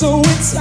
so it's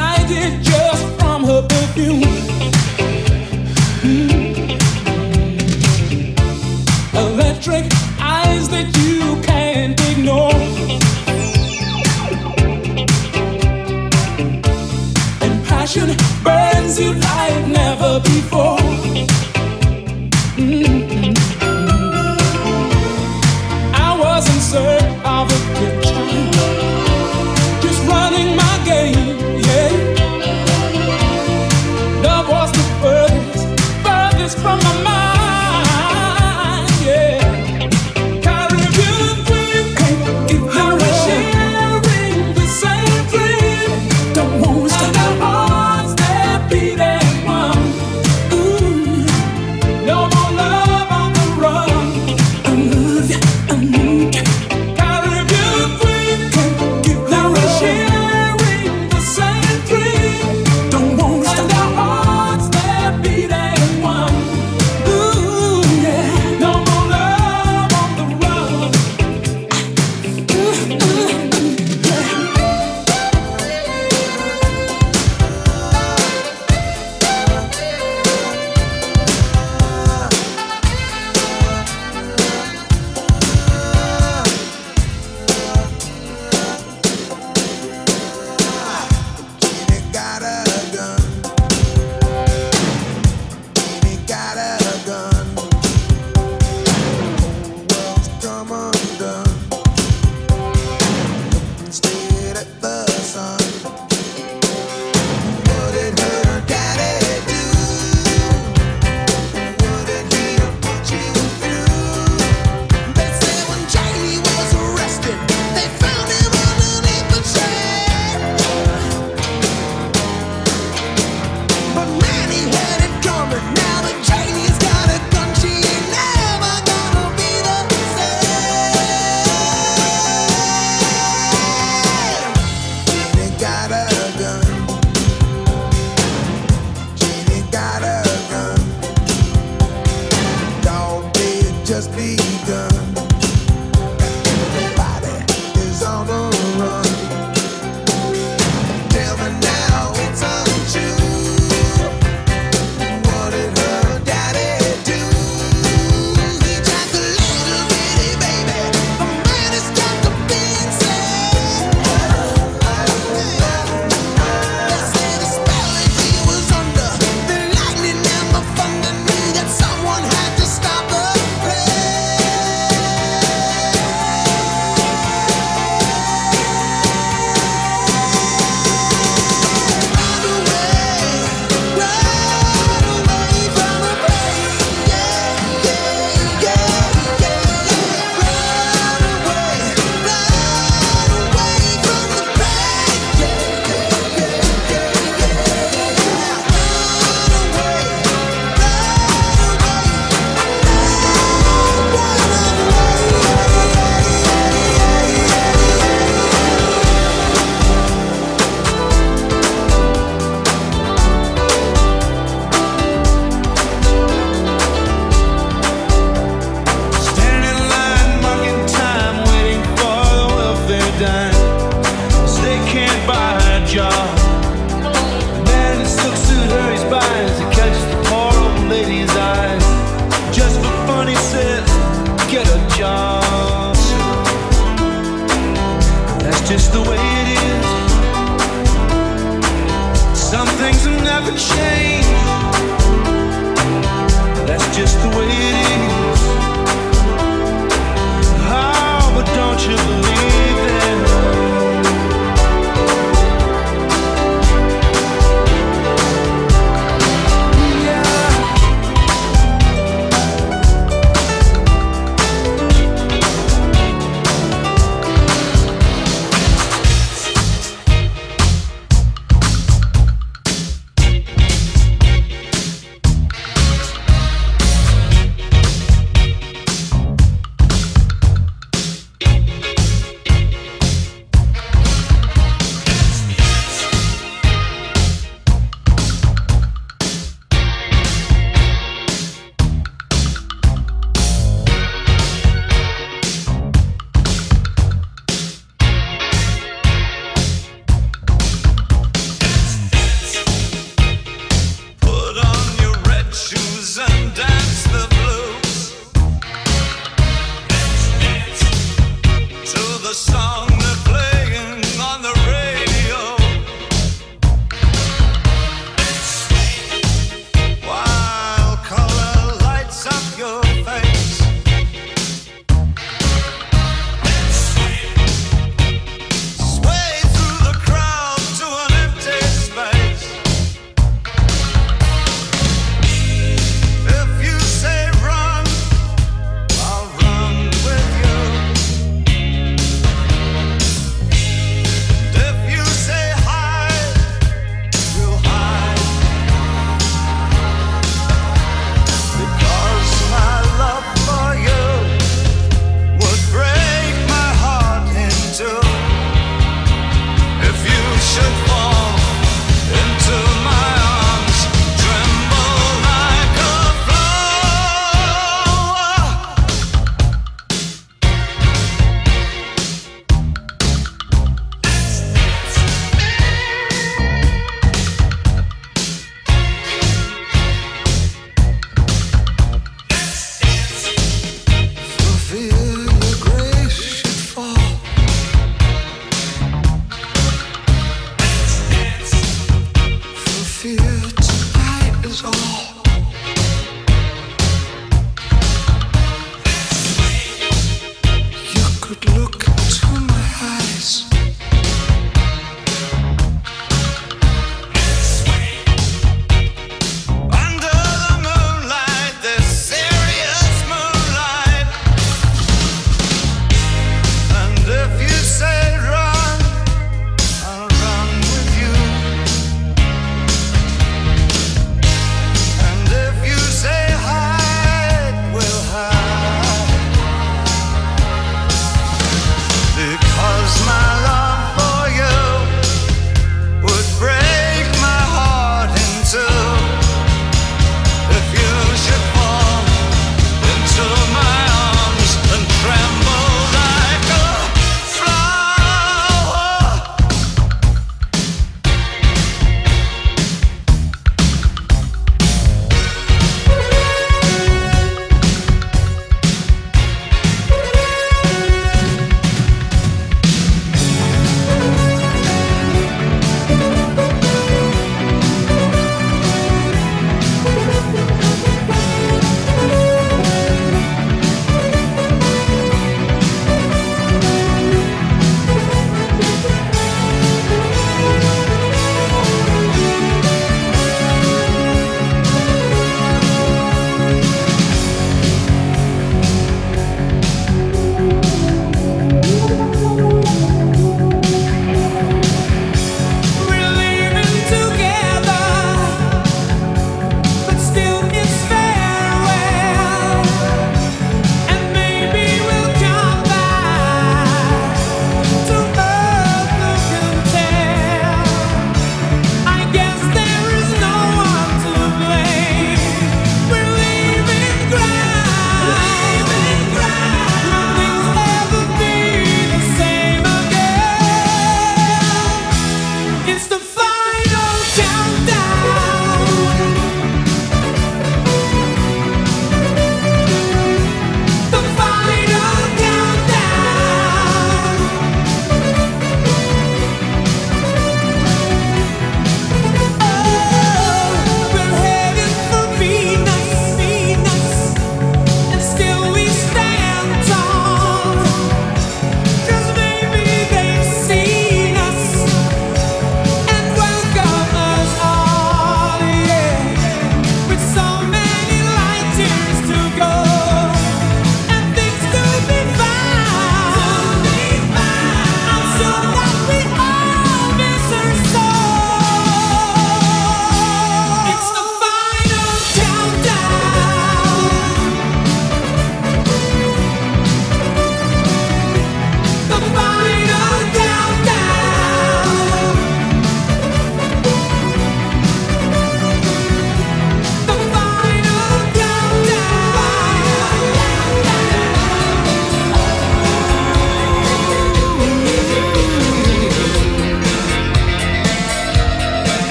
share.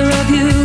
picture of you.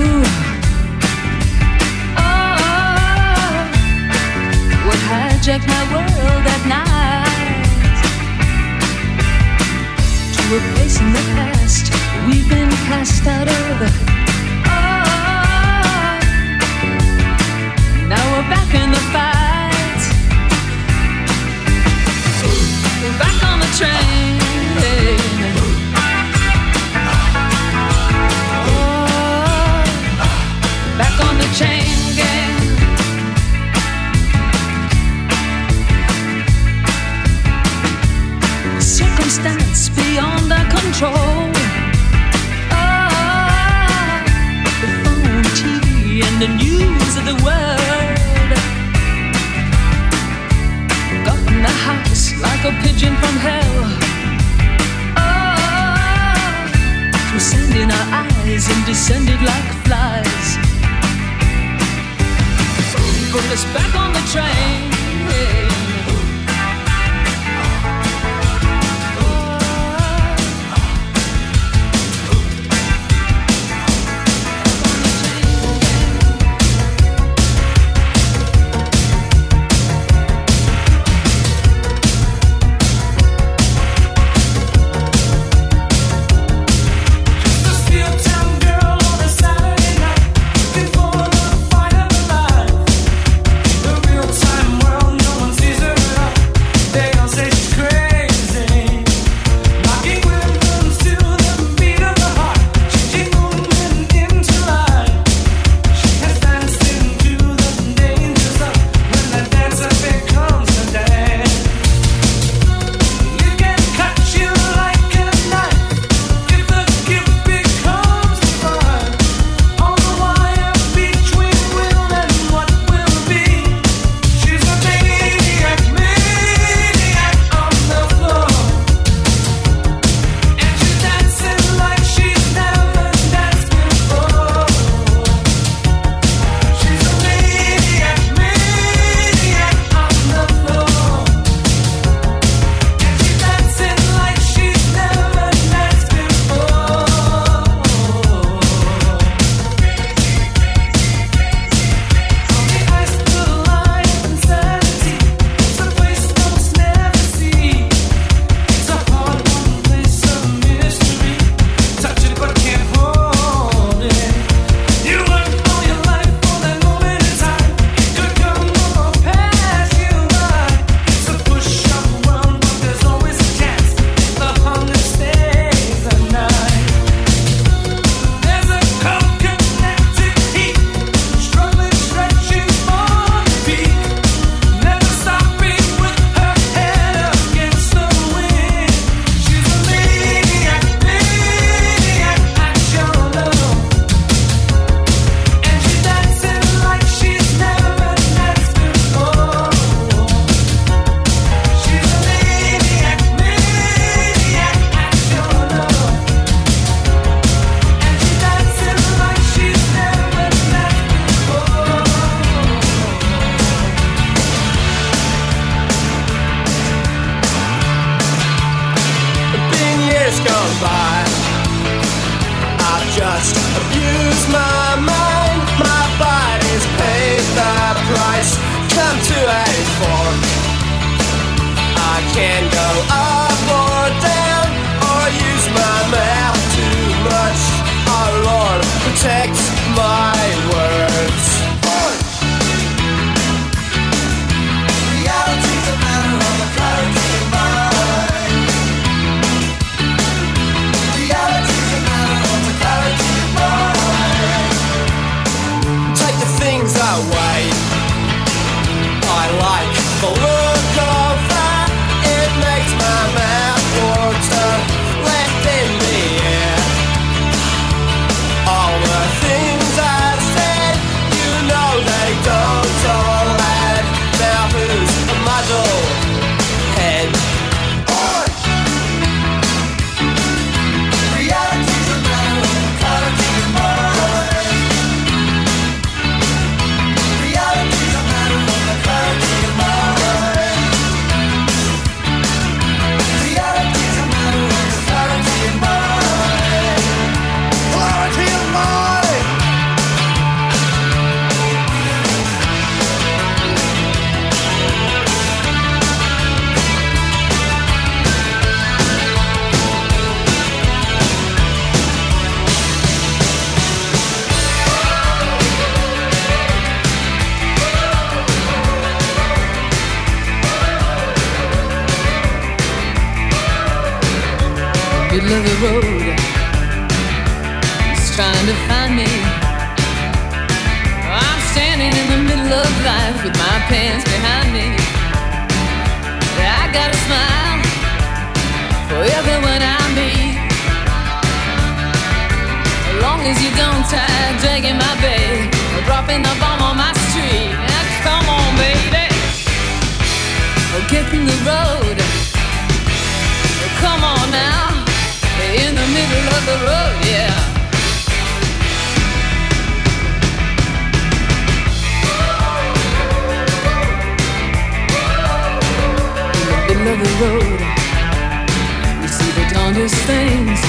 things.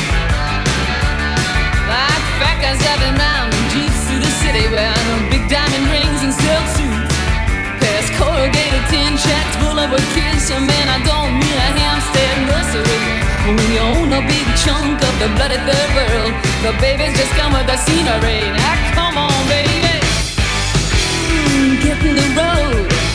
Like fat guys driving around in jeeps through the city Wearing big diamond rings and silk suits. Past corrugated tin shacks full of kids. And man, I don't mean a Hampstead nursery. When you own a big chunk of the bloody third world The babies just come with the scenery. Now come on, baby. Mm, Get in the road.